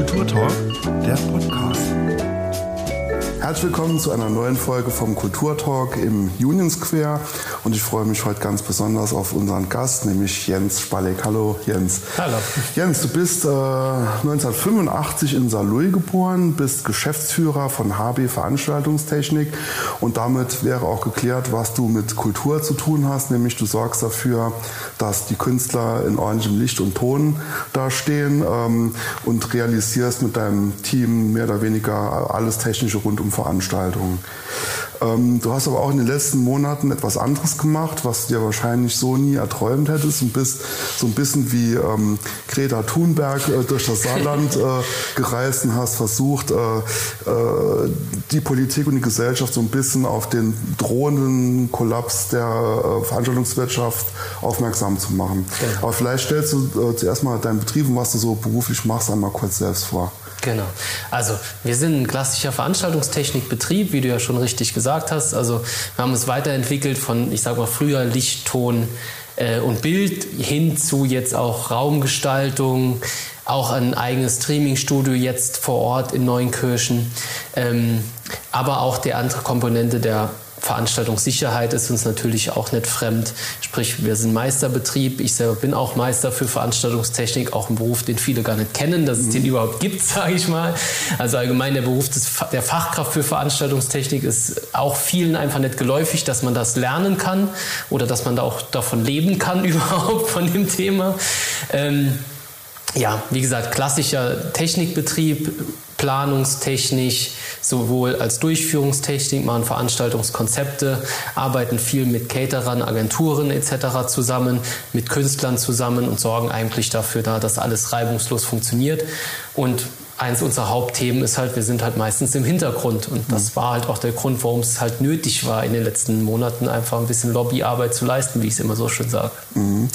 Kulturtalk, der Podcast. Herzlich willkommen zu einer neuen Folge vom Kulturtalk im Union Square. Und ich freue mich heute ganz besonders auf unseren Gast, nämlich Jens Spalek. Hallo Jens. Hallo. Jens, du bist äh, 1985 in Saarlouis geboren, bist Geschäftsführer von HB Veranstaltungstechnik und damit wäre auch geklärt, was du mit Kultur zu tun hast, nämlich du sorgst dafür, dass die Künstler in ordentlichem Licht und Ton dastehen ähm, und realisierst mit deinem Team mehr oder weniger alles Technische rund um Veranstaltungen. Ähm, du hast aber auch in den letzten Monaten etwas anderes gemacht, was du dir wahrscheinlich so nie erträumt hättest und bist so ein bisschen wie ähm, Greta Thunberg äh, durch das Saarland äh, gereist und hast versucht, äh, äh, die Politik und die Gesellschaft so ein bisschen auf den drohenden Kollaps der äh, Veranstaltungswirtschaft aufmerksam zu machen. Ja. Aber vielleicht stellst du äh, zuerst mal deinen Betrieb und was du so beruflich machst, einmal kurz selbst vor. Genau. Also wir sind ein klassischer Veranstaltungstechnikbetrieb, wie du ja schon richtig gesagt hast. Also wir haben uns weiterentwickelt von, ich sage mal, früher Licht, Ton äh, und Bild hin zu jetzt auch Raumgestaltung, auch ein eigenes Streamingstudio jetzt vor Ort in Neunkirchen, ähm, aber auch die andere Komponente der Veranstaltungssicherheit ist uns natürlich auch nicht fremd. Sprich, wir sind Meisterbetrieb. Ich selber bin auch Meister für Veranstaltungstechnik, auch ein Beruf, den viele gar nicht kennen, dass es mhm. den überhaupt gibt, sage ich mal. Also allgemein der Beruf des, der Fachkraft für Veranstaltungstechnik ist auch vielen einfach nicht geläufig, dass man das lernen kann oder dass man da auch davon leben kann überhaupt von dem Thema. Ähm, ja, wie gesagt, klassischer Technikbetrieb, planungstechnisch, sowohl als Durchführungstechnik, machen Veranstaltungskonzepte, arbeiten viel mit Caterern, Agenturen etc. zusammen, mit Künstlern zusammen und sorgen eigentlich dafür, da, dass alles reibungslos funktioniert. Und eins unserer Hauptthemen ist halt, wir sind halt meistens im Hintergrund. Und das mhm. war halt auch der Grund, warum es halt nötig war, in den letzten Monaten einfach ein bisschen Lobbyarbeit zu leisten, wie ich es immer so schön sage. Mhm.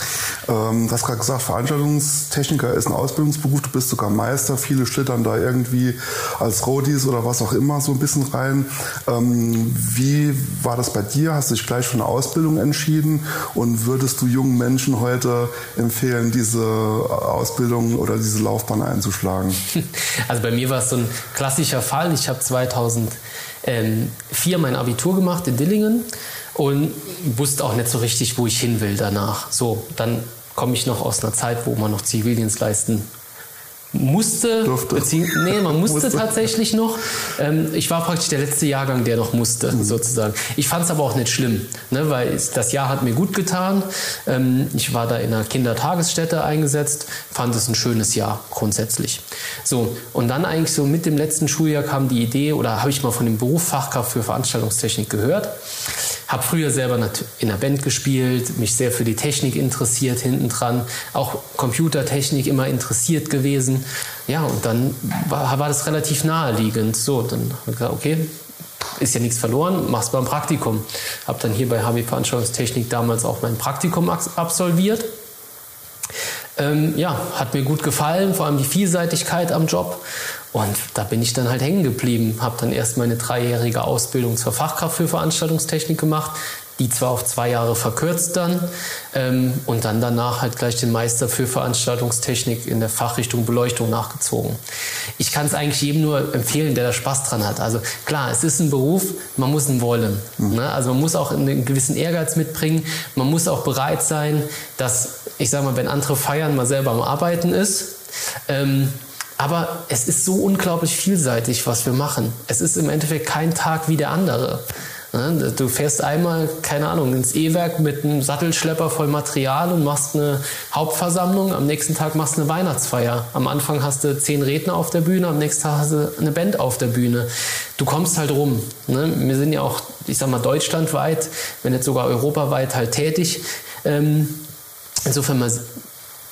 Ähm, du hast gerade gesagt, Veranstaltungstechniker ist ein Ausbildungsberuf, du bist sogar Meister, viele schlittern da irgendwie als Roadies oder was auch immer so ein bisschen rein. Ähm, wie war das bei dir? Hast du dich gleich für eine Ausbildung entschieden und würdest du jungen Menschen heute empfehlen, diese Ausbildung oder diese Laufbahn einzuschlagen? Also bei mir war es so ein klassischer Fall. Ich habe 2004 mein Abitur gemacht in Dillingen und wusste auch nicht so richtig, wo ich hin will danach. So, dann komme ich noch aus einer Zeit, wo man noch Zivildienst leisten musste, Durfte. nee, man musste, musste. tatsächlich noch. Ähm, ich war praktisch der letzte Jahrgang, der noch musste, mhm. sozusagen. Ich fand es aber auch nicht schlimm, ne, weil das Jahr hat mir gut getan. Ähm, ich war da in einer Kindertagesstätte eingesetzt, fand es ein schönes Jahr grundsätzlich. So, und dann eigentlich so mit dem letzten Schuljahr kam die Idee, oder habe ich mal von dem Beruf Fachkraft für Veranstaltungstechnik gehört. Habe früher selber in der Band gespielt, mich sehr für die Technik interessiert hinten dran, auch Computertechnik immer interessiert gewesen. Ja, und dann war, war das relativ naheliegend. So, dann habe ich gesagt, okay, ist ja nichts verloren, mach's beim Praktikum. Habe dann hier bei HB Veranstaltungstechnik damals auch mein Praktikum absolviert. Ähm, ja, hat mir gut gefallen, vor allem die Vielseitigkeit am Job. Und da bin ich dann halt hängen geblieben, habe dann erst meine dreijährige Ausbildung zur Fachkraft für Veranstaltungstechnik gemacht, die zwar auf zwei Jahre verkürzt dann ähm, und dann danach halt gleich den Meister für Veranstaltungstechnik in der Fachrichtung Beleuchtung nachgezogen. Ich kann es eigentlich jedem nur empfehlen, der da Spaß dran hat. Also klar, es ist ein Beruf, man muss ihn wollen. Mhm. Ne? Also man muss auch einen gewissen Ehrgeiz mitbringen, man muss auch bereit sein, dass, ich sage mal, wenn andere feiern, man selber am Arbeiten ist. Ähm, aber es ist so unglaublich vielseitig, was wir machen. Es ist im Endeffekt kein Tag wie der andere. Ne, du fährst einmal, keine Ahnung, ins E-Werk mit einem Sattelschlepper voll Material und machst eine Hauptversammlung. Am nächsten Tag machst du eine Weihnachtsfeier. Am Anfang hast du zehn Redner auf der Bühne, am nächsten Tag hast du eine Band auf der Bühne. Du kommst halt rum. Ne? Wir sind ja auch, ich sag mal, deutschlandweit, wenn nicht sogar europaweit halt tätig. Ähm, insofern, man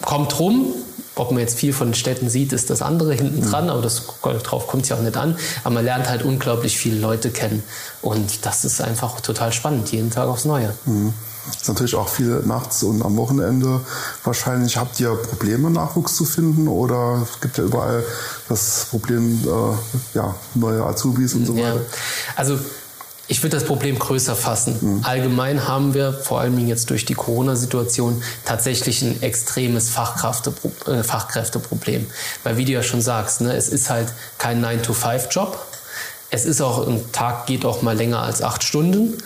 kommt rum, ob man jetzt viel von den Städten sieht, ist das andere hinten mhm. dran, aber das, darauf kommt es ja auch nicht an. Aber man lernt halt unglaublich viele Leute kennen. Und das ist einfach total spannend, jeden Tag aufs Neue. Mhm. ist natürlich auch viel nachts und am Wochenende. Wahrscheinlich habt ihr Probleme, Nachwuchs zu finden oder es gibt ja überall das Problem, äh, ja, neue Azubis und so weiter. Ja. Also ich würde das Problem größer fassen. Mhm. Allgemein haben wir, vor allem jetzt durch die Corona-Situation, tatsächlich ein extremes äh, Fachkräfteproblem. Weil wie du ja schon sagst, ne, es ist halt kein 9-to-5-Job. Es ist auch, ein Tag geht auch mal länger als acht Stunden.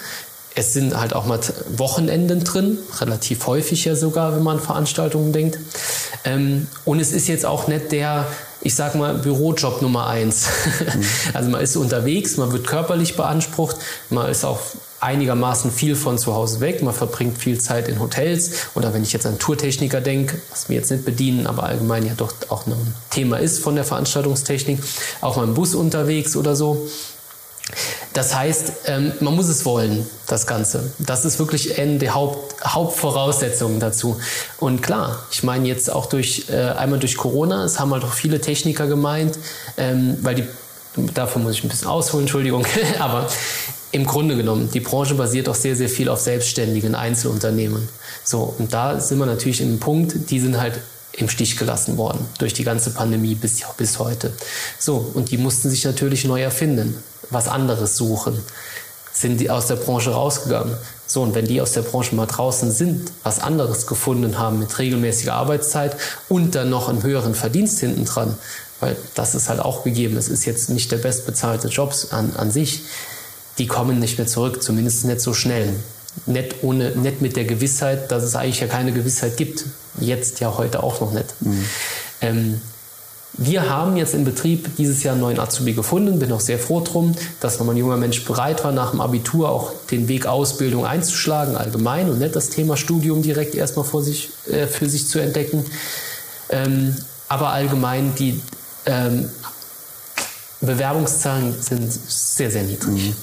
Es sind halt auch mal Wochenenden drin, relativ häufig ja sogar, wenn man an Veranstaltungen denkt. Ähm, und es ist jetzt auch nicht der ich sag mal, Bürojob Nummer eins. Mhm. Also man ist unterwegs, man wird körperlich beansprucht, man ist auch einigermaßen viel von zu Hause weg, man verbringt viel Zeit in Hotels oder wenn ich jetzt an Tourtechniker denke, was wir jetzt nicht bedienen, aber allgemein ja doch auch ein Thema ist von der Veranstaltungstechnik, auch mal im Bus unterwegs oder so. Das heißt, ähm, man muss es wollen, das Ganze. Das ist wirklich eine der Haupt, Hauptvoraussetzungen dazu. Und klar, ich meine jetzt auch durch äh, einmal durch Corona, es haben halt auch viele Techniker gemeint, ähm, weil die dafür muss ich ein bisschen ausholen, Entschuldigung, aber im Grunde genommen, die Branche basiert auch sehr, sehr viel auf selbstständigen Einzelunternehmen. So, und da sind wir natürlich in einem Punkt, die sind halt im Stich gelassen worden durch die ganze Pandemie bis, bis heute. So, und die mussten sich natürlich neu erfinden was anderes suchen, sind die aus der Branche rausgegangen. So, und wenn die aus der Branche mal draußen sind, was anderes gefunden haben mit regelmäßiger Arbeitszeit und dann noch einen höheren Verdienst hinten dran, weil das ist halt auch gegeben, es ist jetzt nicht der bestbezahlte Job an, an sich, die kommen nicht mehr zurück, zumindest nicht so schnell. Nicht, ohne, nicht mit der Gewissheit, dass es eigentlich ja keine Gewissheit gibt. Jetzt ja heute auch noch nicht. Mhm. Ähm, wir haben jetzt im Betrieb dieses Jahr einen neuen Azubi gefunden, bin auch sehr froh drum, dass nochmal ein junger Mensch bereit war, nach dem Abitur auch den Weg Ausbildung einzuschlagen, allgemein und nicht das Thema Studium direkt erstmal vor sich, äh, für sich zu entdecken. Ähm, aber allgemein die ähm, Bewerbungszahlen sind sehr, sehr niedrig. Mhm.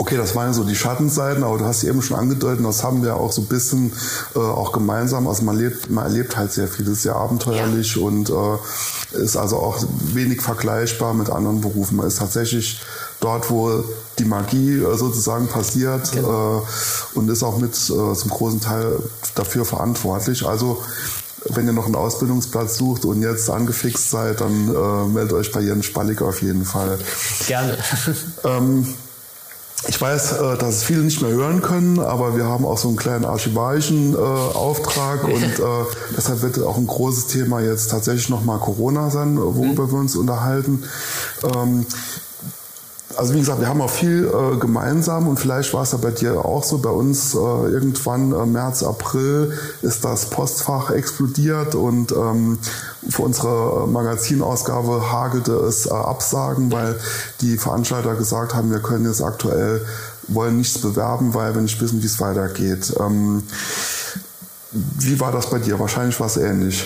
Okay, das waren so die Schattenseiten, aber du hast eben schon angedeutet, das haben wir auch so ein bisschen äh, auch gemeinsam. Also man lebt, man erlebt halt sehr viel, das ist sehr abenteuerlich ja. und äh, ist also auch wenig vergleichbar mit anderen Berufen. Man ist tatsächlich dort, wo die Magie äh, sozusagen passiert genau. äh, und ist auch mit äh, zum großen Teil dafür verantwortlich. Also wenn ihr noch einen Ausbildungsplatz sucht und jetzt angefixt seid, dann äh, meldet euch bei Jens Spallig auf jeden Fall. Gerne. ähm, ich weiß, äh, dass es viele nicht mehr hören können, aber wir haben auch so einen kleinen archivarischen äh, Auftrag und äh, deshalb wird auch ein großes Thema jetzt tatsächlich nochmal Corona sein, worüber mhm. wir uns unterhalten. Ähm, also wie gesagt, wir haben auch viel äh, gemeinsam und vielleicht war es ja bei dir auch so. Bei uns äh, irgendwann äh, März, April ist das Postfach explodiert und ähm, für unsere äh, Magazinausgabe hagelte es äh, Absagen, weil die Veranstalter gesagt haben, wir können jetzt aktuell wollen nichts bewerben, weil wir nicht wissen, wie es weitergeht. Ähm, wie war das bei dir? Wahrscheinlich war es ähnlich.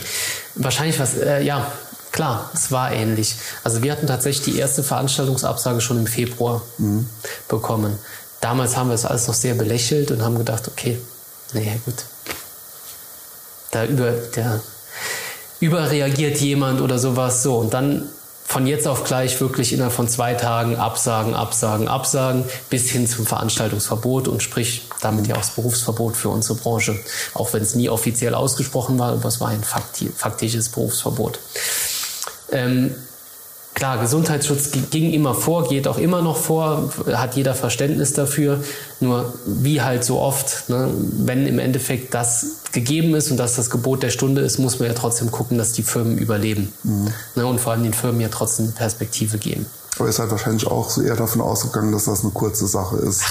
Wahrscheinlich war es, äh, ja, Klar, es war ähnlich. Also wir hatten tatsächlich die erste Veranstaltungsabsage schon im Februar mhm. bekommen. Damals haben wir es alles noch sehr belächelt und haben gedacht, okay, naja gut. Da über, der, überreagiert jemand oder sowas. So, und dann von jetzt auf gleich wirklich innerhalb von zwei Tagen Absagen, Absagen, Absagen bis hin zum Veranstaltungsverbot und sprich damit ja auch das Berufsverbot für unsere Branche. Auch wenn es nie offiziell ausgesprochen war, aber es war ein faktisches Berufsverbot. Ähm, klar, Gesundheitsschutz ging immer vor, geht auch immer noch vor, hat jeder Verständnis dafür. Nur wie halt so oft, ne, wenn im Endeffekt das gegeben ist und dass das Gebot der Stunde ist, muss man ja trotzdem gucken, dass die Firmen überleben. Mhm. Ne, und vor allem den Firmen ja trotzdem Perspektive geben. Aber ihr seid wahrscheinlich auch so eher davon ausgegangen, dass das eine kurze Sache ist.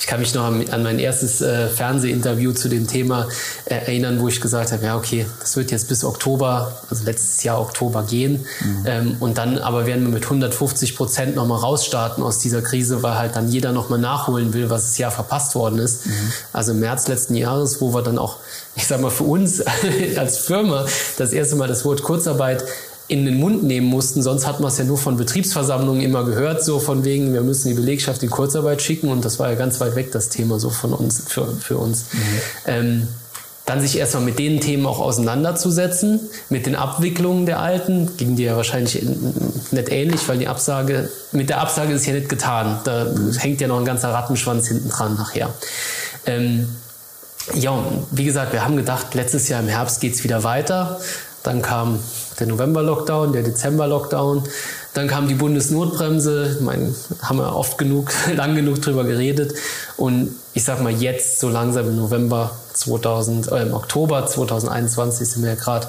Ich kann mich noch an, an mein erstes äh, Fernsehinterview zu dem Thema äh, erinnern, wo ich gesagt habe, ja okay, das wird jetzt bis Oktober, also letztes Jahr Oktober gehen. Mhm. Ähm, und dann aber werden wir mit 150 Prozent nochmal rausstarten aus dieser Krise, weil halt dann jeder nochmal nachholen will, was das Jahr verpasst worden ist. Mhm. Also im März letzten Jahres, wo wir dann auch, ich sag mal, für uns als Firma das erste Mal das Wort Kurzarbeit in den Mund nehmen mussten. Sonst hat man es ja nur von Betriebsversammlungen immer gehört, so von wegen, wir müssen die Belegschaft in Kurzarbeit schicken und das war ja ganz weit weg das Thema so von uns, für, für uns. Mhm. Ähm, dann sich erstmal mit den Themen auch auseinanderzusetzen, mit den Abwicklungen der Alten, ging dir ja wahrscheinlich nicht ähnlich, weil die Absage, mit der Absage ist ja nicht getan. Da mhm. hängt ja noch ein ganzer Rattenschwanz hinten dran nachher. Ähm, ja, wie gesagt, wir haben gedacht, letztes Jahr im Herbst geht's wieder weiter. Dann kam der November-Lockdown, der Dezember-Lockdown. Dann kam die Bundesnotbremse. Ich meine, haben wir oft genug, lang genug drüber geredet. Und ich sag mal, jetzt so langsam im November 2000, äh, im Oktober 2021 sind wir ja gerade,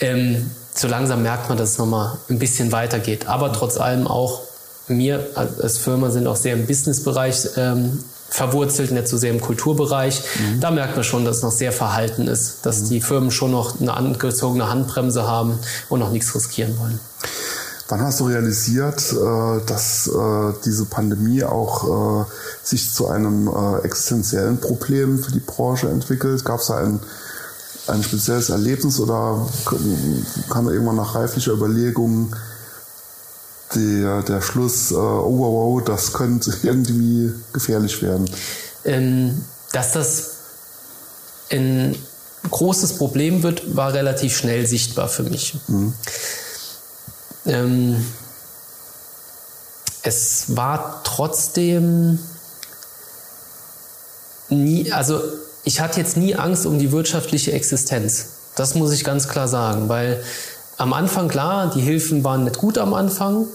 ähm, so langsam merkt man, dass es nochmal ein bisschen weitergeht. Aber trotz allem auch wir als Firma sind auch sehr im Businessbereich ähm, verwurzelt, nicht so sehr im Kulturbereich. Mhm. Da merkt man schon, dass es noch sehr verhalten ist, dass mhm. die Firmen schon noch eine angezogene Handbremse haben und noch nichts riskieren wollen. Wann hast du realisiert, äh, dass äh, diese Pandemie auch äh, sich zu einem existenziellen Problem für die Branche entwickelt? Gab es da ein, ein spezielles Erlebnis oder kam irgendwann nach reiflicher Überlegung der, der Schluss, oh wow, wow, das könnte irgendwie gefährlich werden? Ähm, dass das ein großes Problem wird, war relativ schnell sichtbar für mich. Mhm. Ähm, es war trotzdem nie, also ich hatte jetzt nie Angst um die wirtschaftliche Existenz. Das muss ich ganz klar sagen, weil am Anfang klar, die Hilfen waren nicht gut am Anfang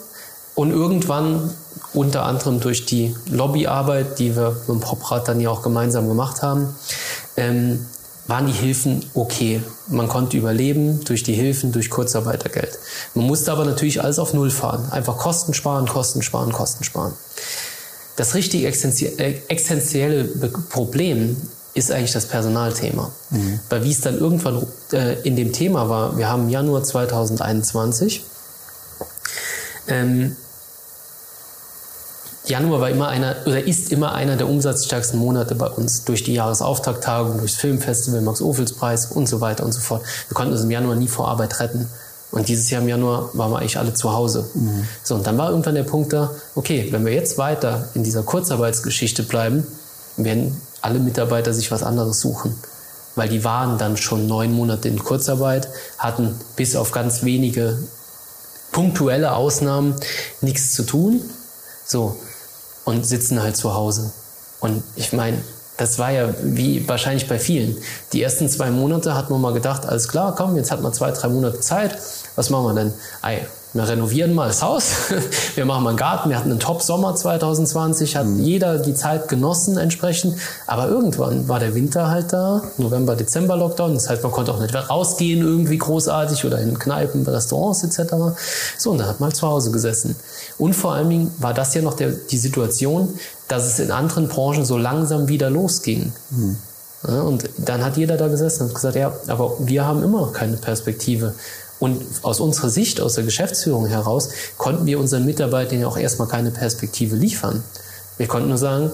und irgendwann unter anderem durch die Lobbyarbeit, die wir mit dem Poprat dann ja auch gemeinsam gemacht haben, ähm, waren die Hilfen okay. Man konnte überleben durch die Hilfen, durch Kurzarbeitergeld. Man musste aber natürlich alles auf Null fahren. Einfach Kosten sparen, Kosten sparen, Kosten sparen. Das richtig äh, Problem ist eigentlich das Personalthema. Mhm. Weil wie es dann irgendwann äh, in dem Thema war, wir haben Januar 2021, ähm, Januar war immer einer oder ist immer einer der umsatzstärksten Monate bei uns durch die Jahresauftakttagung, durchs Filmfestival, Max-Ophels-Preis und so weiter und so fort. Wir konnten uns im Januar nie vor Arbeit retten. Und dieses Jahr im Januar waren wir eigentlich alle zu Hause. Mhm. So, und dann war irgendwann der Punkt da, okay, wenn wir jetzt weiter in dieser Kurzarbeitsgeschichte bleiben, werden alle Mitarbeiter sich was anderes suchen. Weil die waren dann schon neun Monate in Kurzarbeit, hatten bis auf ganz wenige punktuelle Ausnahmen nichts zu tun. So, und sitzen halt zu Hause. Und ich meine, das war ja wie wahrscheinlich bei vielen. Die ersten zwei Monate hat man mal gedacht, alles klar, komm, jetzt hat man zwei, drei Monate Zeit. Was machen wir denn? Ei, wir renovieren mal das Haus, wir machen mal einen Garten, wir hatten einen Top-Sommer 2020, hat mhm. jeder die Zeit genossen entsprechend, aber irgendwann war der Winter halt da, November, Dezember Lockdown, das heißt, man konnte auch nicht rausgehen irgendwie großartig oder in Kneipen, Restaurants etc. So, und dann hat man halt zu Hause gesessen. Und vor allen Dingen war das ja noch der, die Situation, dass es in anderen Branchen so langsam wieder losging. Mhm. Ja, und dann hat jeder da gesessen und gesagt, ja, aber wir haben immer noch keine Perspektive. Und aus unserer Sicht, aus der Geschäftsführung heraus, konnten wir unseren Mitarbeitern ja auch erstmal keine Perspektive liefern. Wir konnten nur sagen,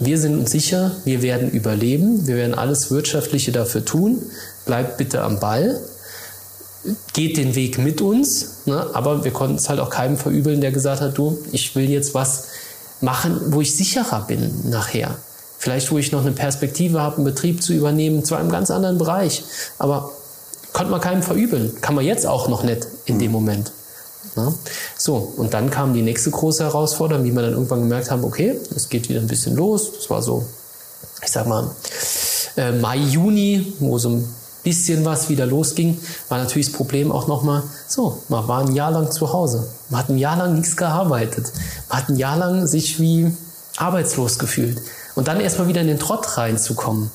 wir sind uns sicher, wir werden überleben, wir werden alles Wirtschaftliche dafür tun, bleibt bitte am Ball, geht den Weg mit uns, ne? aber wir konnten es halt auch keinem verübeln, der gesagt hat, du, ich will jetzt was machen, wo ich sicherer bin nachher. Vielleicht, wo ich noch eine Perspektive habe, einen Betrieb zu übernehmen, zu einem ganz anderen Bereich. Aber Konnte man keinem verübeln. Kann man jetzt auch noch nicht in dem Moment. Ja? So, und dann kam die nächste große Herausforderung, wie wir dann irgendwann gemerkt haben, okay, es geht wieder ein bisschen los. Das war so, ich sag mal, äh, Mai, Juni, wo so ein bisschen was wieder losging, war natürlich das Problem auch nochmal, so, man war ein Jahr lang zu Hause. Man hat ein Jahr lang nichts gearbeitet. Man hat ein Jahr lang sich wie arbeitslos gefühlt. Und dann erstmal wieder in den Trott reinzukommen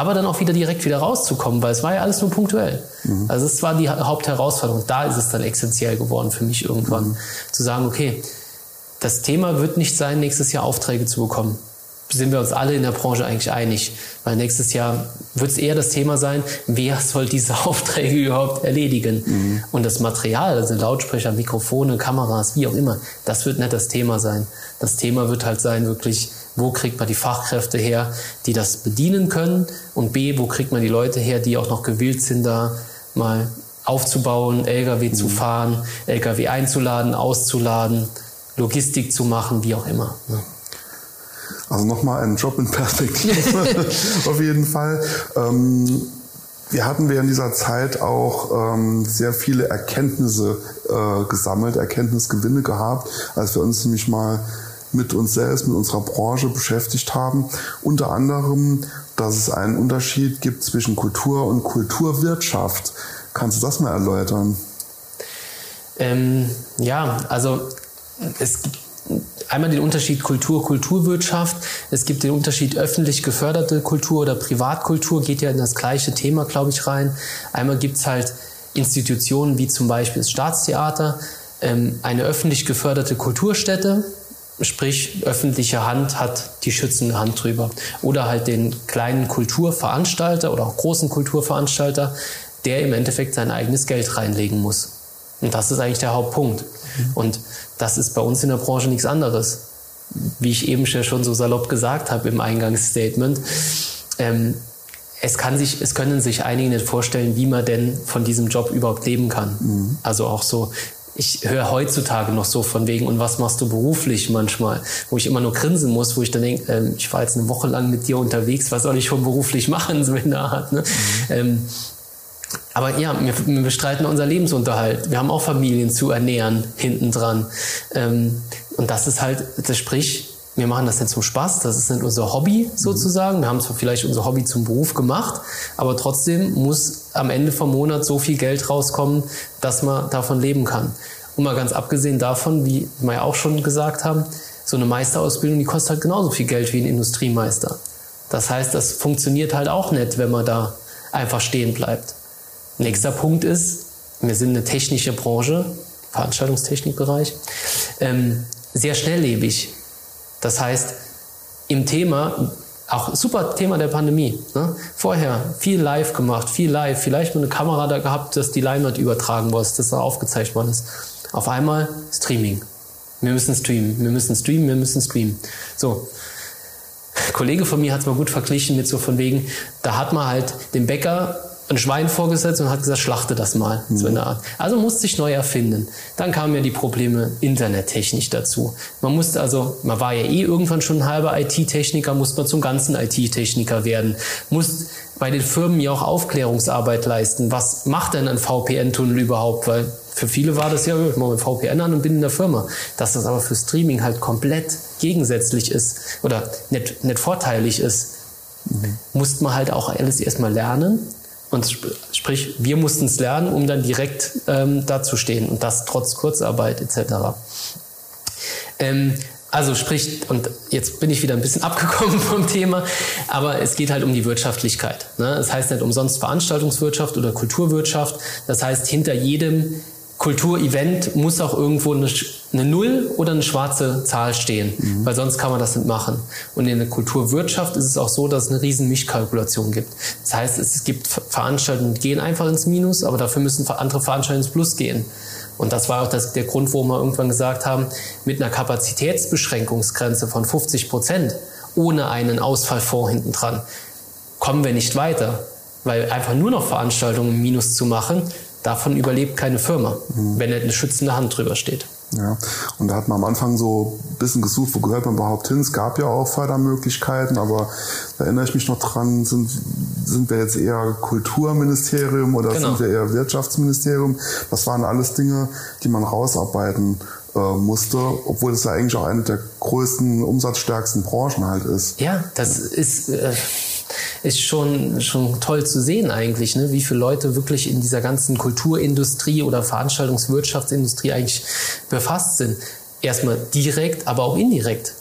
aber dann auch wieder direkt wieder rauszukommen, weil es war ja alles nur punktuell. Mhm. Also es war die Hauptherausforderung. Da ist es dann essentiell geworden für mich irgendwann, mhm. zu sagen, okay, das Thema wird nicht sein, nächstes Jahr Aufträge zu bekommen. Sind wir uns alle in der Branche eigentlich einig. Weil nächstes Jahr wird es eher das Thema sein, wer soll diese Aufträge überhaupt erledigen. Mhm. Und das Material, also Lautsprecher, Mikrofone, Kameras, wie auch immer, das wird nicht das Thema sein. Das Thema wird halt sein, wirklich, wo kriegt man die Fachkräfte her, die das bedienen können und B, wo kriegt man die Leute her, die auch noch gewillt sind, da mal aufzubauen, LKW mhm. zu fahren, LKW einzuladen, auszuladen, Logistik zu machen, wie auch immer. Ne? Also nochmal ein Job in Perspektive auf jeden Fall. Ähm, wir hatten während dieser Zeit auch ähm, sehr viele Erkenntnisse äh, gesammelt, Erkenntnisgewinne gehabt, als wir uns nämlich mal mit uns selbst, mit unserer Branche beschäftigt haben. Unter anderem, dass es einen Unterschied gibt zwischen Kultur und Kulturwirtschaft. Kannst du das mal erläutern? Ähm, ja, also es gibt einmal den Unterschied Kultur, Kulturwirtschaft. Es gibt den Unterschied öffentlich geförderte Kultur oder Privatkultur, geht ja in das gleiche Thema, glaube ich, rein. Einmal gibt's halt Institutionen wie zum Beispiel das Staatstheater, ähm, eine öffentlich geförderte Kulturstätte, sprich öffentliche Hand hat die schützende Hand drüber. Oder halt den kleinen Kulturveranstalter oder auch großen Kulturveranstalter, der im Endeffekt sein eigenes Geld reinlegen muss. Und das ist eigentlich der Hauptpunkt. Und das ist bei uns in der Branche nichts anderes. Wie ich eben schon so salopp gesagt habe im Eingangsstatement. Ähm, es, kann sich, es können sich einige nicht vorstellen, wie man denn von diesem Job überhaupt leben kann. Mhm. Also auch so, ich höre heutzutage noch so von wegen, und was machst du beruflich manchmal, wo ich immer nur grinsen muss, wo ich dann denke, ähm, ich war jetzt eine Woche lang mit dir unterwegs, was soll ich schon beruflich machen, so in der Art. Ne? Mhm. Ähm, aber ja, wir, wir, bestreiten unser Lebensunterhalt. Wir haben auch Familien zu ernähren hinten dran. Ähm, und das ist halt, das sprich, wir machen das nicht zum Spaß, das ist nicht unser Hobby sozusagen. Wir haben zwar vielleicht unser Hobby zum Beruf gemacht, aber trotzdem muss am Ende vom Monat so viel Geld rauskommen, dass man davon leben kann. Und mal ganz abgesehen davon, wie wir ja auch schon gesagt haben, so eine Meisterausbildung, die kostet halt genauso viel Geld wie ein Industriemeister. Das heißt, das funktioniert halt auch nicht, wenn man da einfach stehen bleibt. Nächster Punkt ist, wir sind eine technische Branche, Veranstaltungstechnikbereich, ähm, sehr schnelllebig. Das heißt, im Thema, auch super Thema der Pandemie. Ne? Vorher viel live gemacht, viel live, vielleicht mal eine Kamera da gehabt, dass die Leinwand übertragen wurde, dass da aufgezeichnet worden ist. Auf einmal Streaming. Wir müssen streamen, wir müssen streamen, wir müssen streamen. So. Ein Kollege von mir hat es mal gut verglichen mit so von wegen, da hat man halt den Bäcker ein Schwein vorgesetzt und hat gesagt, schlachte das mal. Mhm. So eine Art. Also musste sich neu erfinden. Dann kamen ja die Probleme internettechnisch dazu. Man musste also, man war ja eh irgendwann schon ein halber IT-Techniker, musste man zum ganzen IT-Techniker werden. Muss bei den Firmen ja auch Aufklärungsarbeit leisten. Was macht denn ein VPN-Tunnel überhaupt? Weil für viele war das ja, ich mache VPN an und bin in der Firma. Dass das aber für Streaming halt komplett gegensätzlich ist oder nicht, nicht vorteilig ist, mhm. musste man halt auch alles erstmal lernen und sprich, wir mussten es lernen, um dann direkt ähm, dazustehen und das trotz Kurzarbeit etc. Ähm, also sprich, und jetzt bin ich wieder ein bisschen abgekommen vom Thema, aber es geht halt um die Wirtschaftlichkeit. Ne? Das heißt nicht umsonst Veranstaltungswirtschaft oder Kulturwirtschaft. Das heißt, hinter jedem Kulturevent muss auch irgendwo eine, eine, Null oder eine schwarze Zahl stehen, mhm. weil sonst kann man das nicht machen. Und in der Kulturwirtschaft ist es auch so, dass es eine riesen Mischkalkulation gibt. Das heißt, es gibt Veranstaltungen, die gehen einfach ins Minus, aber dafür müssen andere Veranstaltungen ins Plus gehen. Und das war auch das, der Grund, warum wir irgendwann gesagt haben, mit einer Kapazitätsbeschränkungsgrenze von 50 Prozent ohne einen Ausfallfonds hinten dran kommen wir nicht weiter. Weil einfach nur noch Veranstaltungen im Minus zu machen, davon überlebt keine Firma, mhm. wenn nicht eine schützende Hand drüber steht. Ja, und da hat man am Anfang so ein bisschen gesucht, wo gehört man überhaupt hin. Es gab ja auch Fördermöglichkeiten, aber da erinnere ich mich noch dran, sind, sind wir jetzt eher Kulturministerium oder genau. sind wir eher Wirtschaftsministerium? Das waren alles Dinge, die man rausarbeiten äh, musste, obwohl es ja eigentlich auch eine der größten, umsatzstärksten Branchen halt ist. Ja, das ist... Äh ist schon, schon toll zu sehen eigentlich, ne? wie viele Leute wirklich in dieser ganzen Kulturindustrie oder Veranstaltungswirtschaftsindustrie eigentlich befasst sind. Erstmal direkt, aber auch indirekt.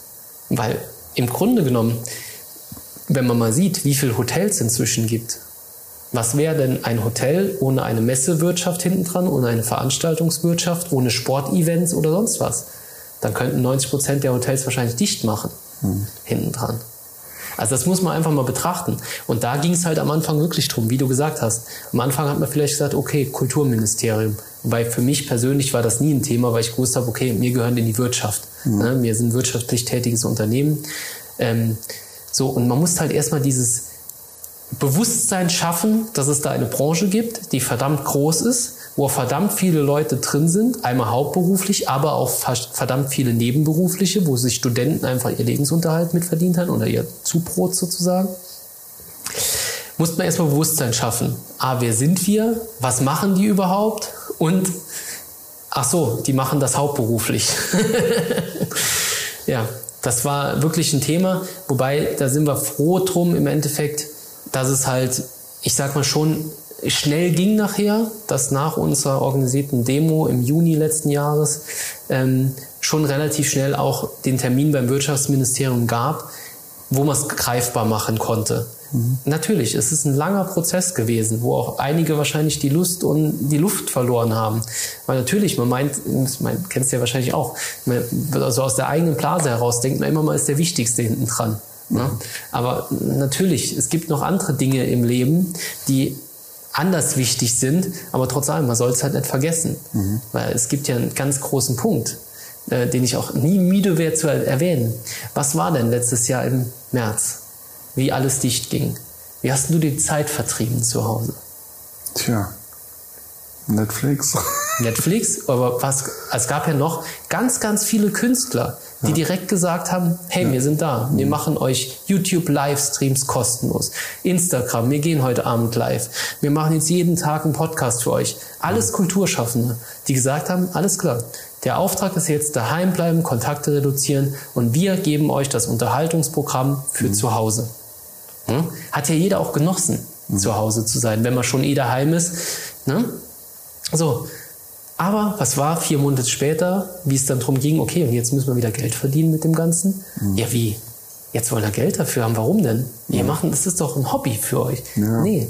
Weil im Grunde genommen, wenn man mal sieht, wie viele Hotels inzwischen gibt, was wäre denn ein Hotel ohne eine Messewirtschaft hinten dran, ohne eine Veranstaltungswirtschaft, ohne Sportevents oder sonst was? Dann könnten 90 Prozent der Hotels wahrscheinlich dicht machen hm. hinten dran. Also das muss man einfach mal betrachten. Und da ging es halt am Anfang wirklich drum, wie du gesagt hast. Am Anfang hat man vielleicht gesagt, okay, Kulturministerium. Wobei für mich persönlich war das nie ein Thema, weil ich gewusst habe, okay, wir gehören in die Wirtschaft. Mhm. Ne? Wir sind wirtschaftlich tätiges Unternehmen. Ähm, so, und man muss halt erstmal dieses Bewusstsein schaffen, dass es da eine Branche gibt, die verdammt groß ist, wo verdammt viele Leute drin sind, einmal hauptberuflich, aber auch verdammt viele nebenberufliche, wo sich Studenten einfach ihr Lebensunterhalt mitverdient haben oder ihr Zubrot sozusagen. Muss man erstmal Bewusstsein schaffen. A, wer sind wir? Was machen die überhaupt? Und ach so, die machen das hauptberuflich. ja, das war wirklich ein Thema, wobei da sind wir froh drum im Endeffekt, dass es halt, ich sag mal schon, schnell ging nachher, dass nach unserer organisierten Demo im Juni letzten Jahres ähm, schon relativ schnell auch den Termin beim Wirtschaftsministerium gab, wo man es greifbar machen konnte. Mhm. Natürlich, es ist ein langer Prozess gewesen, wo auch einige wahrscheinlich die Lust und die Luft verloren haben. Weil natürlich, man meint, man kennt es ja wahrscheinlich auch, man, also aus der eigenen Blase heraus denkt man immer, man ist der Wichtigste hinten dran. Ne? Mhm. Aber natürlich, es gibt noch andere Dinge im Leben, die anders wichtig sind, aber trotz allem, man soll es halt nicht vergessen. Mhm. Weil es gibt ja einen ganz großen Punkt, äh, den ich auch nie müde werde zu erwähnen. Was war denn letztes Jahr im März? Wie alles dicht ging? Wie hast du die Zeit vertrieben zu Hause? Tja, Netflix. Netflix, aber was, es gab ja noch ganz, ganz viele Künstler, die direkt gesagt haben, hey, ja. wir sind da, wir mhm. machen euch YouTube-Livestreams kostenlos, Instagram, wir gehen heute Abend live, wir machen jetzt jeden Tag einen Podcast für euch. Alles mhm. Kulturschaffende, die gesagt haben, alles klar, der Auftrag ist jetzt daheim bleiben, Kontakte reduzieren und wir geben euch das Unterhaltungsprogramm für mhm. zu Hause. Hm? Hat ja jeder auch genossen, mhm. zu Hause zu sein, wenn man schon eh daheim ist. Ne? So, aber was war vier Monate später, wie es dann darum ging, okay, und jetzt müssen wir wieder Geld verdienen mit dem Ganzen? Mhm. Ja, wie? Jetzt wollen wir Geld dafür haben. Warum denn? Wir machen, das ist doch ein Hobby für euch. Ja. Nee.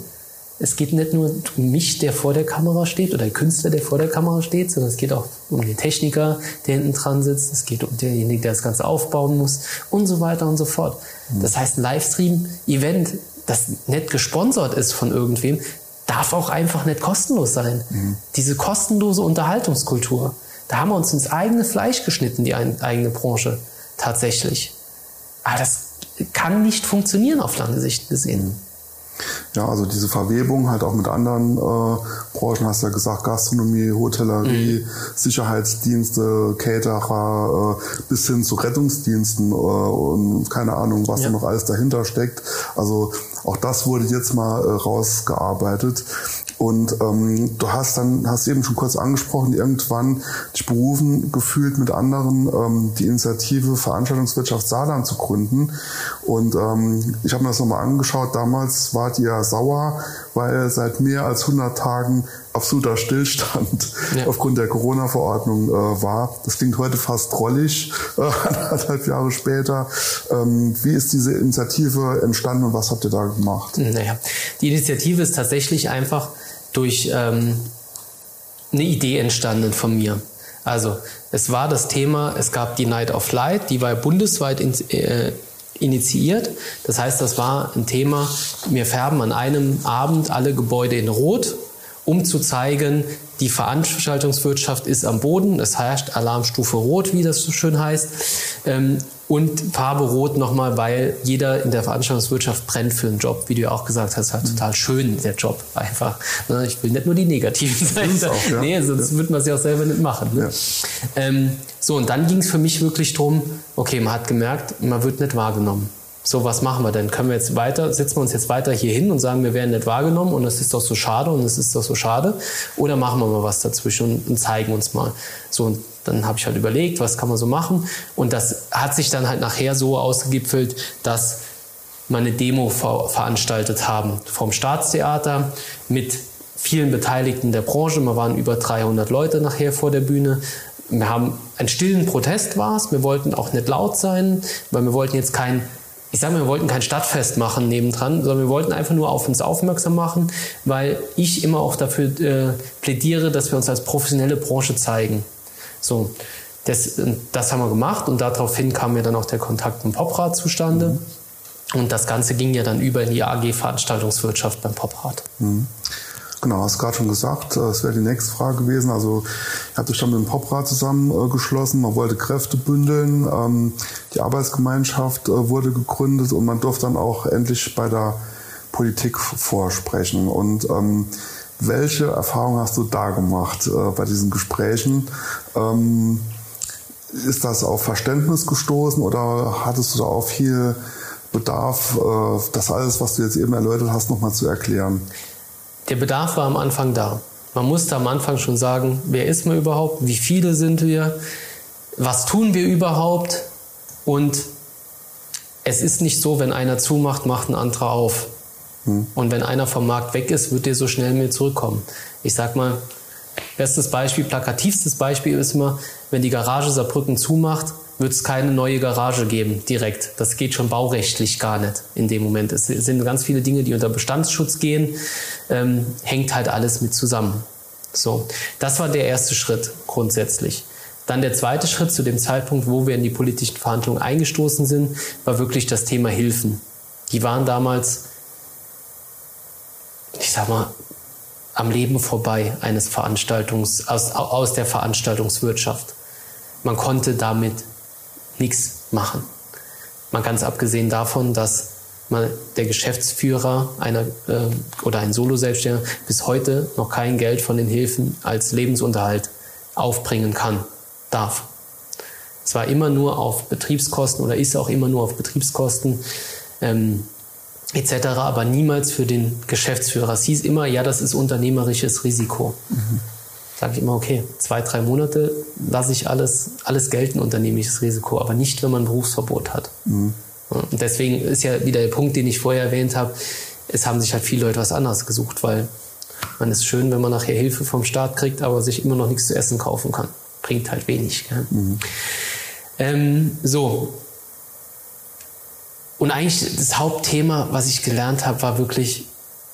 Es geht nicht nur um mich, der vor der Kamera steht, oder der Künstler, der vor der Kamera steht, sondern es geht auch um den Techniker, der hinten dran sitzt. Es geht um denjenigen, der das Ganze aufbauen muss und so weiter und so fort. Mhm. Das heißt, ein Livestream-Event, das nicht gesponsert ist von irgendwem, darf auch einfach nicht kostenlos sein. Mhm. Diese kostenlose Unterhaltungskultur, da haben wir uns ins eigene Fleisch geschnitten, die eigene Branche, tatsächlich. Aber das kann nicht funktionieren auf lange Sicht gesehen. Mhm. Ja, also diese Verwebung halt auch mit anderen äh, Branchen, hast du ja gesagt, Gastronomie, Hotellerie, mhm. Sicherheitsdienste, Caterer, äh, bis hin zu Rettungsdiensten äh, und keine Ahnung, was ja. da noch alles dahinter steckt. Also auch das wurde jetzt mal äh, rausgearbeitet. Und ähm, du hast dann, hast eben schon kurz angesprochen, irgendwann dich berufen gefühlt mit anderen ähm, die Initiative Veranstaltungswirtschaft Saarland zu gründen. Und ähm, ich habe mir das nochmal angeschaut. Damals wart ihr sauer, weil seit mehr als 100 Tagen absoluter Stillstand ja. aufgrund der Corona-Verordnung äh, war. Das klingt heute fast trollig, äh, anderthalb Jahre später. Ähm, wie ist diese Initiative entstanden und was habt ihr da gemacht? Naja, die Initiative ist tatsächlich einfach durch ähm, eine Idee entstanden von mir. Also es war das Thema, es gab die Night of Light, die war bundesweit in, äh, initiiert. Das heißt, das war ein Thema, wir färben an einem Abend alle Gebäude in Rot, um zu zeigen, die Veranstaltungswirtschaft ist am Boden, es herrscht Alarmstufe Rot, wie das so schön heißt. Ähm, und Farbe Rot nochmal, weil jeder in der Veranstaltungswirtschaft brennt für einen Job, wie du ja auch gesagt hast, halt total schön, der Job einfach. Ne, ich will nicht nur die negativen Seiten. Ja. Nee, sonst ja. würde man es ja auch selber nicht machen. Ne? Ja. Ähm, so, und dann ging es für mich wirklich darum, okay, man hat gemerkt, man wird nicht wahrgenommen. So, was machen wir denn? Können wir jetzt weiter, setzen wir uns jetzt weiter hier hin und sagen, wir werden nicht wahrgenommen und das ist doch so schade und es ist doch so schade? Oder machen wir mal was dazwischen und, und zeigen uns mal? So, und dann habe ich halt überlegt, was kann man so machen. Und das hat sich dann halt nachher so ausgegipfelt, dass wir eine Demo ver veranstaltet haben vom Staatstheater mit vielen Beteiligten der Branche. Wir waren über 300 Leute nachher vor der Bühne. Wir haben einen stillen Protest war es. Wir wollten auch nicht laut sein, weil wir wollten jetzt kein ich sage mal, wir wollten kein Stadtfest machen nebendran, sondern wir wollten einfach nur auf uns aufmerksam machen, weil ich immer auch dafür äh, plädiere, dass wir uns als professionelle Branche zeigen. So, das, das haben wir gemacht und daraufhin kam ja dann auch der Kontakt im Poprat zustande. Mhm. Und das Ganze ging ja dann über in die AG Veranstaltungswirtschaft beim Poprat. Mhm. Genau, hast gerade schon gesagt, äh, das wäre die nächste Frage gewesen. Also ich hatte schon mit dem Poprat zusammengeschlossen, man wollte Kräfte bündeln, ähm, die Arbeitsgemeinschaft äh, wurde gegründet und man durfte dann auch endlich bei der Politik vorsprechen. Und ähm, welche Erfahrungen hast du da gemacht äh, bei diesen Gesprächen? Ähm, ist das auf Verständnis gestoßen oder hattest du da auch viel Bedarf, äh, das alles, was du jetzt eben erläutert hast, nochmal zu erklären? Der Bedarf war am Anfang da. Man musste am Anfang schon sagen, wer ist man überhaupt, wie viele sind wir, was tun wir überhaupt und es ist nicht so, wenn einer zumacht, macht ein anderer auf. Mhm. Und wenn einer vom Markt weg ist, wird der so schnell mehr zurückkommen. Ich sag mal, bestes Beispiel, plakativstes Beispiel ist immer, wenn die Garage Saarbrücken zumacht, wird es keine neue Garage geben direkt. Das geht schon baurechtlich gar nicht in dem Moment. Es sind ganz viele Dinge, die unter Bestandsschutz gehen, ähm, hängt halt alles mit zusammen. So, das war der erste Schritt grundsätzlich. Dann der zweite Schritt zu dem Zeitpunkt, wo wir in die politischen Verhandlungen eingestoßen sind, war wirklich das Thema Hilfen. Die waren damals, ich sag mal, am Leben vorbei eines Veranstaltungs, aus, aus der Veranstaltungswirtschaft. Man konnte damit nichts machen. Mal ganz abgesehen davon, dass man, der Geschäftsführer einer äh, oder ein Solo-Selbstständiger bis heute noch kein Geld von den Hilfen als Lebensunterhalt aufbringen kann, darf. Zwar immer nur auf Betriebskosten oder ist auch immer nur auf Betriebskosten ähm, etc., aber niemals für den Geschäftsführer. Es hieß immer, ja, das ist unternehmerisches Risiko. Mhm sage ich immer, okay, zwei, drei Monate lasse ich alles, alles gelten, unternehmerisches Risiko, aber nicht, wenn man ein Berufsverbot hat. Mhm. Und deswegen ist ja wieder der Punkt, den ich vorher erwähnt habe, es haben sich halt viele Leute was anderes gesucht, weil man ist schön, wenn man nachher Hilfe vom Staat kriegt, aber sich immer noch nichts zu essen kaufen kann. Bringt halt wenig. Mhm. Ähm, so. Und eigentlich das Hauptthema, was ich gelernt habe, war wirklich,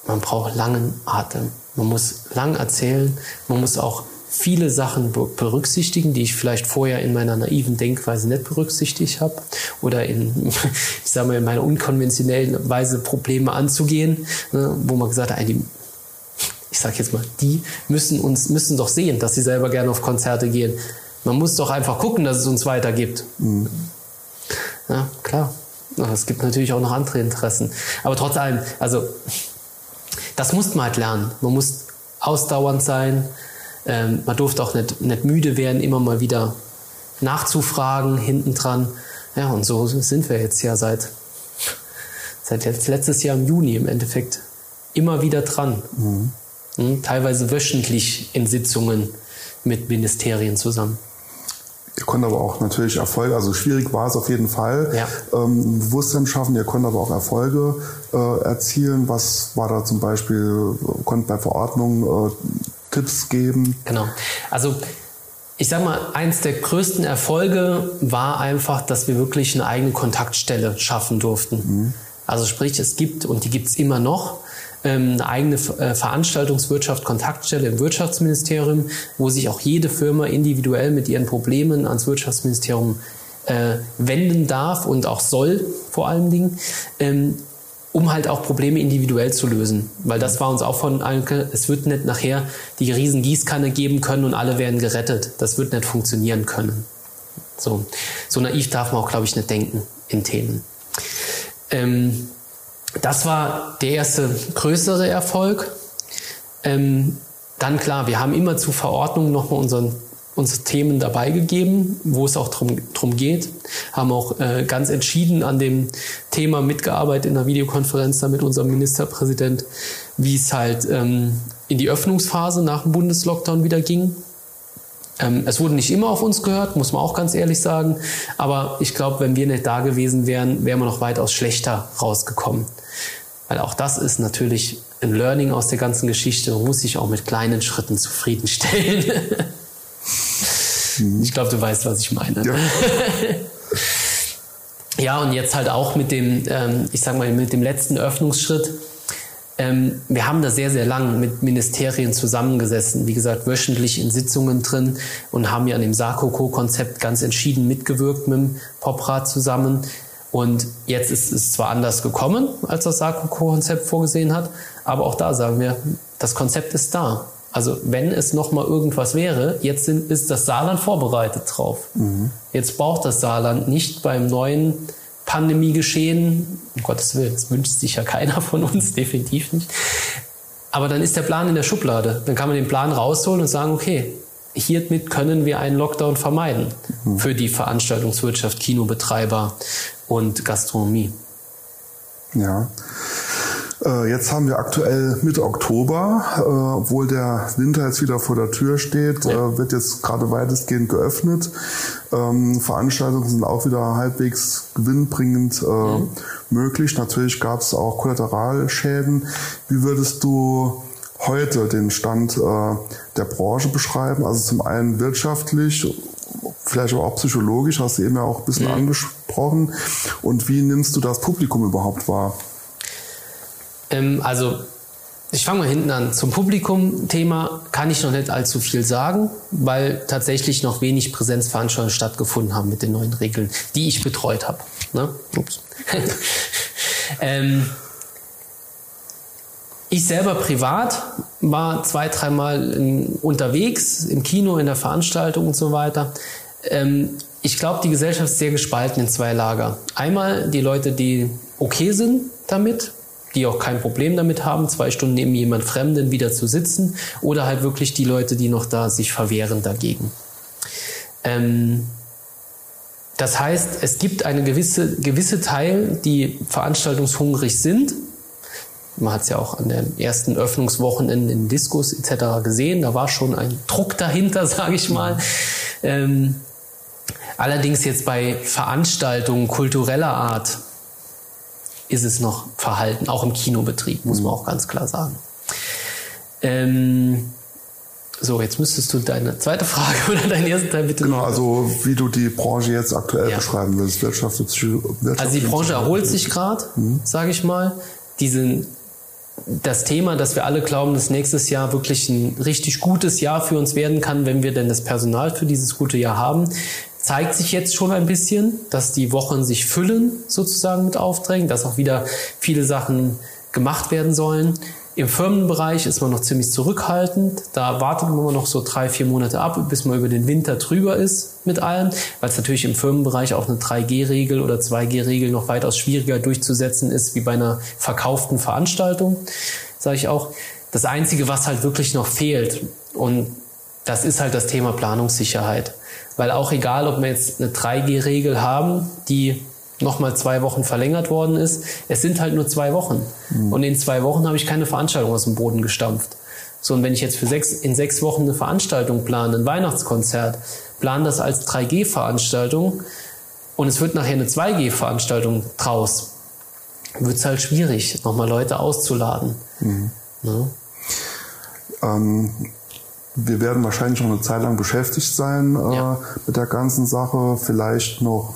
man braucht langen Atem. Man muss lang erzählen, man muss auch viele Sachen berücksichtigen, die ich vielleicht vorher in meiner naiven Denkweise nicht berücksichtigt habe oder in, ich sage mal, in meiner unkonventionellen Weise Probleme anzugehen, ne, wo man gesagt hat, ich sage jetzt mal, die müssen uns müssen doch sehen, dass sie selber gerne auf Konzerte gehen. Man muss doch einfach gucken, dass es uns weitergibt. Mhm. Ja, klar. Es gibt natürlich auch noch andere Interessen. Aber trotz allem, also das musste man halt lernen. Man muss ausdauernd sein. Ähm, man durfte auch nicht, nicht müde werden, immer mal wieder nachzufragen hinten dran. Ja, und so sind wir jetzt ja seit, seit jetzt letztes Jahr im Juni im Endeffekt immer wieder dran. Mhm. Mhm, teilweise wöchentlich in Sitzungen mit Ministerien zusammen. Ihr konntet aber auch natürlich Erfolge, also schwierig war es auf jeden Fall, ja. ähm, Bewusstsein schaffen. Ihr konntet aber auch Erfolge äh, erzielen. Was war da zum Beispiel, konntet bei Verordnungen äh, Tipps geben? Genau. Also ich sag mal, eins der größten Erfolge war einfach, dass wir wirklich eine eigene Kontaktstelle schaffen durften. Mhm. Also sprich, es gibt, und die gibt es immer noch, eine eigene äh, Veranstaltungswirtschaft Kontaktstelle im Wirtschaftsministerium, wo sich auch jede Firma individuell mit ihren Problemen ans Wirtschaftsministerium äh, wenden darf und auch soll vor allen Dingen. Ähm, um halt auch Probleme individuell zu lösen. Weil das war uns auch von Anke, es wird nicht nachher die riesen Gießkanne geben können und alle werden gerettet. Das wird nicht funktionieren können. So, so naiv darf man auch, glaube ich, nicht denken in Themen. Ähm, das war der erste größere Erfolg. Ähm, dann klar, wir haben immer zu Verordnungen nochmal unseren, unsere Themen dabei gegeben, wo es auch drum, drum geht. Haben auch äh, ganz entschieden an dem Thema mitgearbeitet in der Videokonferenz da mit unserem Ministerpräsident, wie es halt ähm, in die Öffnungsphase nach dem Bundeslockdown wieder ging. Ähm, es wurde nicht immer auf uns gehört, muss man auch ganz ehrlich sagen. Aber ich glaube, wenn wir nicht da gewesen wären, wären wir noch weitaus schlechter rausgekommen. Weil auch das ist natürlich ein Learning aus der ganzen Geschichte. Man muss sich auch mit kleinen Schritten zufriedenstellen. ich glaube, du weißt, was ich meine. Ja. ja, und jetzt halt auch mit dem, ähm, ich sag mal, mit dem letzten Öffnungsschritt ähm, wir haben da sehr, sehr lang mit Ministerien zusammengesessen, wie gesagt, wöchentlich in Sitzungen drin und haben ja an dem Sarko-Co-Konzept ganz entschieden mitgewirkt mit dem Poprat zusammen. Und jetzt ist es zwar anders gekommen, als das Sarko-Co-Konzept vorgesehen hat, aber auch da sagen wir, das Konzept ist da. Also wenn es nochmal irgendwas wäre, jetzt sind, ist das Saarland vorbereitet drauf. Mhm. Jetzt braucht das Saarland nicht beim neuen Pandemie geschehen. Um Gottes Willen, das wünscht sich ja keiner von uns, definitiv nicht. Aber dann ist der Plan in der Schublade. Dann kann man den Plan rausholen und sagen, okay, hiermit können wir einen Lockdown vermeiden mhm. für die Veranstaltungswirtschaft, Kinobetreiber und Gastronomie. Ja. Äh, jetzt haben wir aktuell Mitte Oktober, äh, obwohl der Winter jetzt wieder vor der Tür steht, ja. äh, wird jetzt gerade weitestgehend geöffnet. Ähm, Veranstaltungen sind auch wieder halbwegs gewinnbringend mhm. möglich. Natürlich gab es auch Kollateralschäden. Wie würdest du heute den Stand der Branche beschreiben? Also zum einen wirtschaftlich, vielleicht aber auch psychologisch, hast du eben ja auch ein bisschen mhm. angesprochen. Und wie nimmst du das Publikum überhaupt wahr? Ähm, also ich fange mal hinten an. Zum Publikum-Thema kann ich noch nicht allzu viel sagen, weil tatsächlich noch wenig Präsenzveranstaltungen stattgefunden haben mit den neuen Regeln, die ich betreut habe. Ne? Ähm, ich selber privat war zwei, dreimal unterwegs, im Kino, in der Veranstaltung und so weiter. Ähm, ich glaube, die Gesellschaft ist sehr gespalten in zwei Lager. Einmal die Leute, die okay sind damit, die auch kein Problem damit haben, zwei Stunden neben jemand Fremden wieder zu sitzen, oder halt wirklich die Leute, die noch da sich verwehren dagegen. Ähm, das heißt, es gibt eine gewisse, gewisse Teil, die veranstaltungshungrig sind. Man hat es ja auch an den ersten Öffnungswochenenden in Diskos etc. gesehen. Da war schon ein Druck dahinter, sage ich mal. Ähm, allerdings jetzt bei Veranstaltungen kultureller Art ist es noch verhalten, auch im Kinobetrieb, muss man auch ganz klar sagen. Ähm, so, jetzt müsstest du deine zweite Frage oder deinen ersten Teil bitte. Genau, also wie du die Branche jetzt aktuell ja. beschreiben willst, wirtschaftlich. Wirtschaft also die Branche erholt sich gerade, mhm. sage ich mal. Diesen, das Thema, dass wir alle glauben, dass nächstes Jahr wirklich ein richtig gutes Jahr für uns werden kann, wenn wir denn das Personal für dieses gute Jahr haben, zeigt sich jetzt schon ein bisschen, dass die Wochen sich füllen sozusagen mit Aufträgen, dass auch wieder viele Sachen gemacht werden sollen. Im Firmenbereich ist man noch ziemlich zurückhaltend. Da wartet man noch so drei, vier Monate ab, bis man über den Winter drüber ist mit allem, weil es natürlich im Firmenbereich auch eine 3G-Regel oder 2G-Regel noch weitaus schwieriger durchzusetzen ist wie bei einer verkauften Veranstaltung, sage ich auch. Das Einzige, was halt wirklich noch fehlt, und das ist halt das Thema Planungssicherheit. Weil auch egal, ob wir jetzt eine 3G-Regel haben, die nochmal zwei Wochen verlängert worden ist, es sind halt nur zwei Wochen. Mhm. Und in zwei Wochen habe ich keine Veranstaltung aus dem Boden gestampft. So, und wenn ich jetzt für sechs, in sechs Wochen eine Veranstaltung plane, ein Weihnachtskonzert, plane das als 3G-Veranstaltung und es wird nachher eine 2G-Veranstaltung draus, wird es halt schwierig, nochmal Leute auszuladen. Mhm. Ja. Ne? Ähm, wir werden wahrscheinlich noch eine Zeit lang beschäftigt sein äh, ja. mit der ganzen Sache. Vielleicht noch,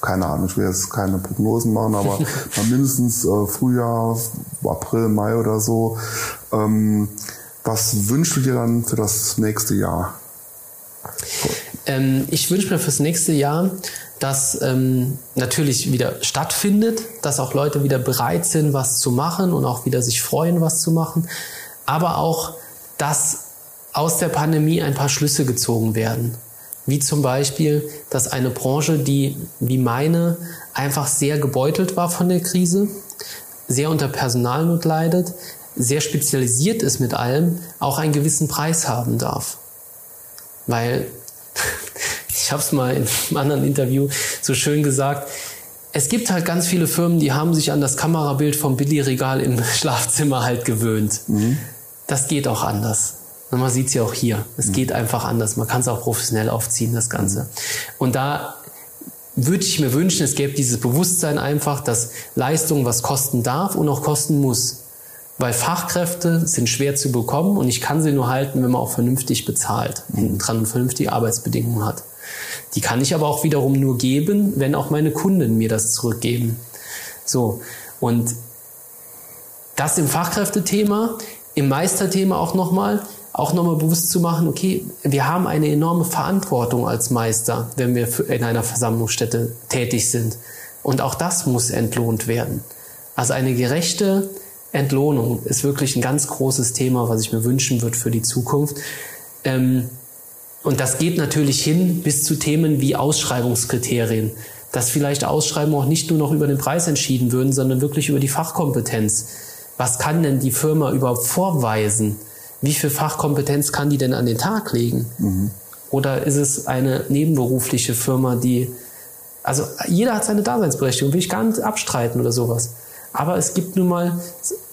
keine Ahnung, ich will jetzt keine Prognosen machen, aber mindestens äh, Frühjahr, April, Mai oder so. Ähm, was wünschst du dir dann für das nächste Jahr? Ähm, ich wünsche mir fürs nächste Jahr, dass ähm, natürlich wieder stattfindet, dass auch Leute wieder bereit sind, was zu machen und auch wieder sich freuen, was zu machen, aber auch, dass aus der Pandemie ein paar Schlüsse gezogen werden. Wie zum Beispiel, dass eine Branche, die wie meine einfach sehr gebeutelt war von der Krise, sehr unter Personalnot leidet, sehr spezialisiert ist mit allem, auch einen gewissen Preis haben darf. Weil, ich habe es mal in einem anderen Interview so schön gesagt, es gibt halt ganz viele Firmen, die haben sich an das Kamerabild vom Billigregal im Schlafzimmer halt gewöhnt. Mhm. Das geht auch anders. Und man sieht es ja auch hier. Es mhm. geht einfach anders. Man kann es auch professionell aufziehen, das Ganze. Und da würde ich mir wünschen, es gäbe dieses Bewusstsein einfach, dass Leistung was kosten darf und auch kosten muss. Weil Fachkräfte sind schwer zu bekommen und ich kann sie nur halten, wenn man auch vernünftig bezahlt, hinten dran und vernünftige Arbeitsbedingungen hat. Die kann ich aber auch wiederum nur geben, wenn auch meine Kunden mir das zurückgeben. So. Und das im Fachkräftethema, im Meisterthema auch nochmal auch nochmal bewusst zu machen, okay, wir haben eine enorme Verantwortung als Meister, wenn wir in einer Versammlungsstätte tätig sind. Und auch das muss entlohnt werden. Also eine gerechte Entlohnung ist wirklich ein ganz großes Thema, was ich mir wünschen würde für die Zukunft. Ähm, und das geht natürlich hin bis zu Themen wie Ausschreibungskriterien, dass vielleicht Ausschreibungen auch nicht nur noch über den Preis entschieden würden, sondern wirklich über die Fachkompetenz. Was kann denn die Firma überhaupt vorweisen? Wie viel Fachkompetenz kann die denn an den Tag legen? Mhm. Oder ist es eine nebenberufliche Firma, die, also jeder hat seine Daseinsberechtigung, will ich gar nicht abstreiten oder sowas. Aber es gibt nun mal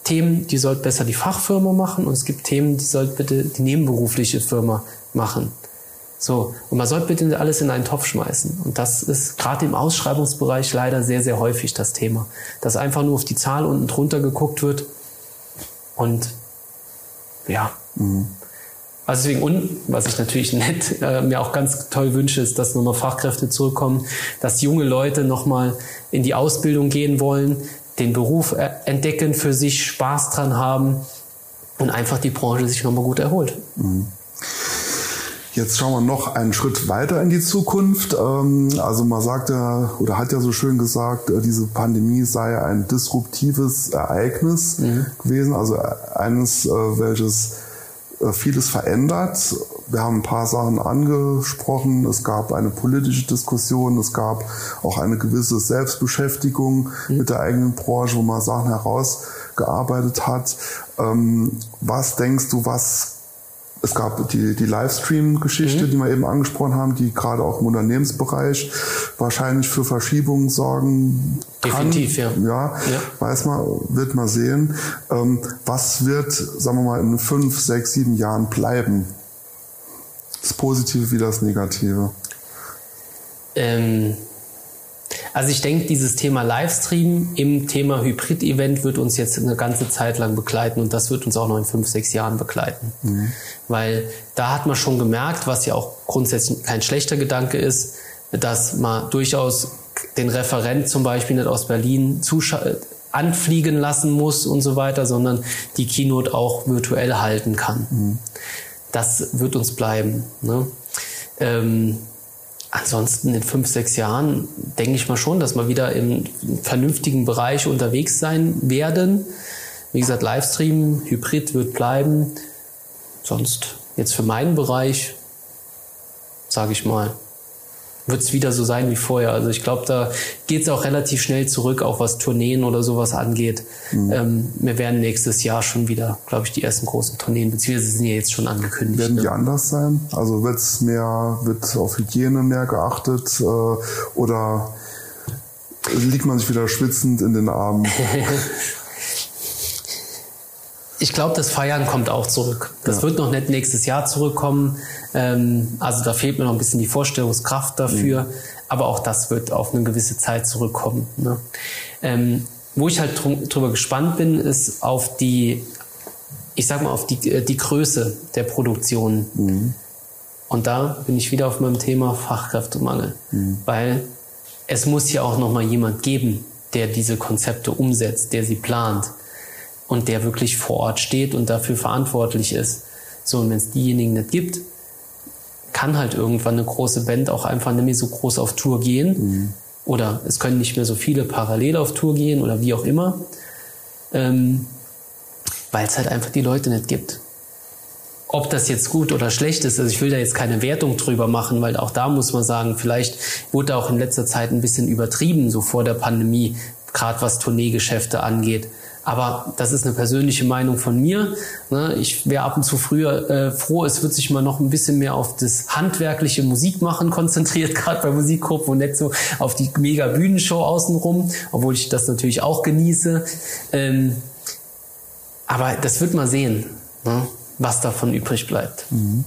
Themen, die sollte besser die Fachfirma machen und es gibt Themen, die sollte bitte die nebenberufliche Firma machen. So, und man sollte bitte alles in einen Topf schmeißen. Und das ist gerade im Ausschreibungsbereich leider sehr, sehr häufig das Thema. Dass einfach nur auf die Zahl unten drunter geguckt wird. Und ja. Mhm. Also deswegen, und was ich natürlich nett äh, mir auch ganz toll wünsche, ist, dass nochmal Fachkräfte zurückkommen, dass junge Leute nochmal in die Ausbildung gehen wollen, den Beruf äh, entdecken, für sich Spaß dran haben und einfach die Branche sich nochmal gut erholt. Mhm. Jetzt schauen wir noch einen Schritt weiter in die Zukunft. Ähm, also man sagt ja oder hat ja so schön gesagt, äh, diese Pandemie sei ein disruptives Ereignis mhm. gewesen, also eines, äh, welches vieles verändert. Wir haben ein paar Sachen angesprochen. Es gab eine politische Diskussion, es gab auch eine gewisse Selbstbeschäftigung mhm. mit der eigenen Branche, wo man Sachen herausgearbeitet hat. Ähm, was denkst du, was es gab die, die Livestream-Geschichte, mhm. die wir eben angesprochen haben, die gerade auch im Unternehmensbereich wahrscheinlich für Verschiebungen sorgen kann. Definitiv, ja. ja. Ja, weiß man, wird man sehen. Ähm, was wird, sagen wir mal, in fünf, sechs, sieben Jahren bleiben? Das Positive wie das Negative? Ähm, also ich denke, dieses Thema Livestream im Thema Hybrid-Event wird uns jetzt eine ganze Zeit lang begleiten und das wird uns auch noch in fünf, sechs Jahren begleiten. Mhm. Weil da hat man schon gemerkt, was ja auch grundsätzlich kein schlechter Gedanke ist, dass man durchaus den Referent zum Beispiel nicht aus Berlin anfliegen lassen muss und so weiter, sondern die Keynote auch virtuell halten kann. Mhm. Das wird uns bleiben. Ne? Ähm, Ansonsten in fünf, sechs Jahren denke ich mal schon, dass wir wieder im vernünftigen Bereich unterwegs sein werden. Wie gesagt, Livestream, Hybrid wird bleiben. Sonst jetzt für meinen Bereich, sage ich mal, wird es wieder so sein wie vorher. Also ich glaube, da geht es auch relativ schnell zurück, auch was Tourneen oder sowas angeht. Mhm. Ähm, wir werden nächstes Jahr schon wieder, glaube ich, die ersten großen Tourneen, beziehungsweise sind ja jetzt schon angekündigt. Werden die ne? anders sein? Also wird's mehr, wird auf Hygiene mehr geachtet äh, oder liegt man sich wieder schwitzend in den Armen? ich glaube, das Feiern kommt auch zurück. Das ja. wird noch nicht nächstes Jahr zurückkommen. Ähm, also da fehlt mir noch ein bisschen die Vorstellungskraft dafür. Mhm. Aber auch das wird auf eine gewisse Zeit zurückkommen. Ne? Ähm, wo ich halt drüber gespannt bin, ist auf die, ich sag mal, auf die, äh, die Größe der Produktion. Mhm. Und da bin ich wieder auf meinem Thema Fachkräftemangel. Mhm. Weil es muss ja auch noch mal jemand geben, der diese Konzepte umsetzt, der sie plant und der wirklich vor Ort steht und dafür verantwortlich ist. So, und wenn es diejenigen nicht gibt, kann halt irgendwann eine große Band auch einfach nicht mehr so groß auf Tour gehen. Mhm. Oder es können nicht mehr so viele parallel auf Tour gehen oder wie auch immer. Ähm, Weil es halt einfach die Leute nicht gibt. Ob das jetzt gut oder schlecht ist, also ich will da jetzt keine Wertung drüber machen, weil auch da muss man sagen, vielleicht wurde auch in letzter Zeit ein bisschen übertrieben, so vor der Pandemie, gerade was Tourneegeschäfte angeht. Aber das ist eine persönliche Meinung von mir. Ne? Ich wäre ab und zu früher äh, froh, es wird sich mal noch ein bisschen mehr auf das handwerkliche Musikmachen konzentriert, gerade bei Musikgruppen und nicht so auf die mega Bühnenshow außenrum, obwohl ich das natürlich auch genieße. Ähm, aber das wird man sehen, ne? was davon übrig bleibt. Mhm.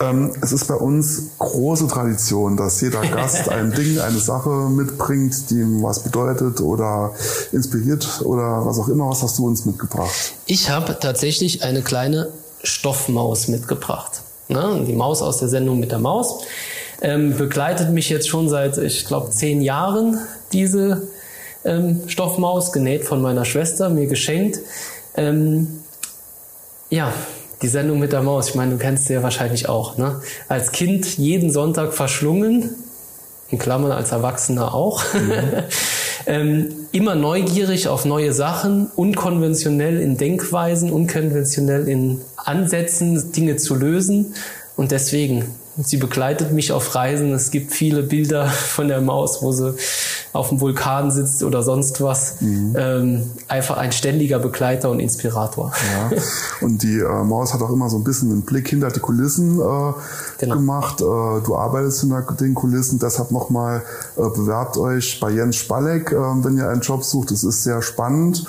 Ähm, es ist bei uns große Tradition, dass jeder Gast ein Ding, eine Sache mitbringt, die ihm was bedeutet oder inspiriert oder was auch immer. Was hast du uns mitgebracht? Ich habe tatsächlich eine kleine Stoffmaus mitgebracht. Ne? Die Maus aus der Sendung mit der Maus. Ähm, begleitet mich jetzt schon seit, ich glaube, zehn Jahren, diese ähm, Stoffmaus, genäht von meiner Schwester, mir geschenkt. Ähm, ja, die Sendung mit der Maus, ich meine, du kennst sie ja wahrscheinlich auch. Ne? Als Kind jeden Sonntag verschlungen, in Klammern als Erwachsener auch. Mhm. ähm, immer neugierig auf neue Sachen, unkonventionell in Denkweisen, unkonventionell in Ansätzen, Dinge zu lösen. Und deswegen Sie begleitet mich auf Reisen. Es gibt viele Bilder von der Maus, wo sie auf dem Vulkan sitzt oder sonst was. Mhm. Ähm, einfach ein ständiger Begleiter und Inspirator. Ja. Und die äh, Maus hat auch immer so ein bisschen einen Blick hinter die Kulissen äh, genau. gemacht. Äh, du arbeitest hinter den Kulissen, deshalb nochmal äh, bewerbt euch bei Jens Spalleck, äh, wenn ihr einen Job sucht. Es ist sehr spannend.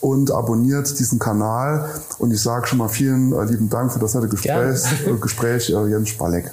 und abonniert diesen Kanal. Und ich sage schon mal vielen äh, lieben Dank für das nette Gespräch, Gespräch Jens Spalek.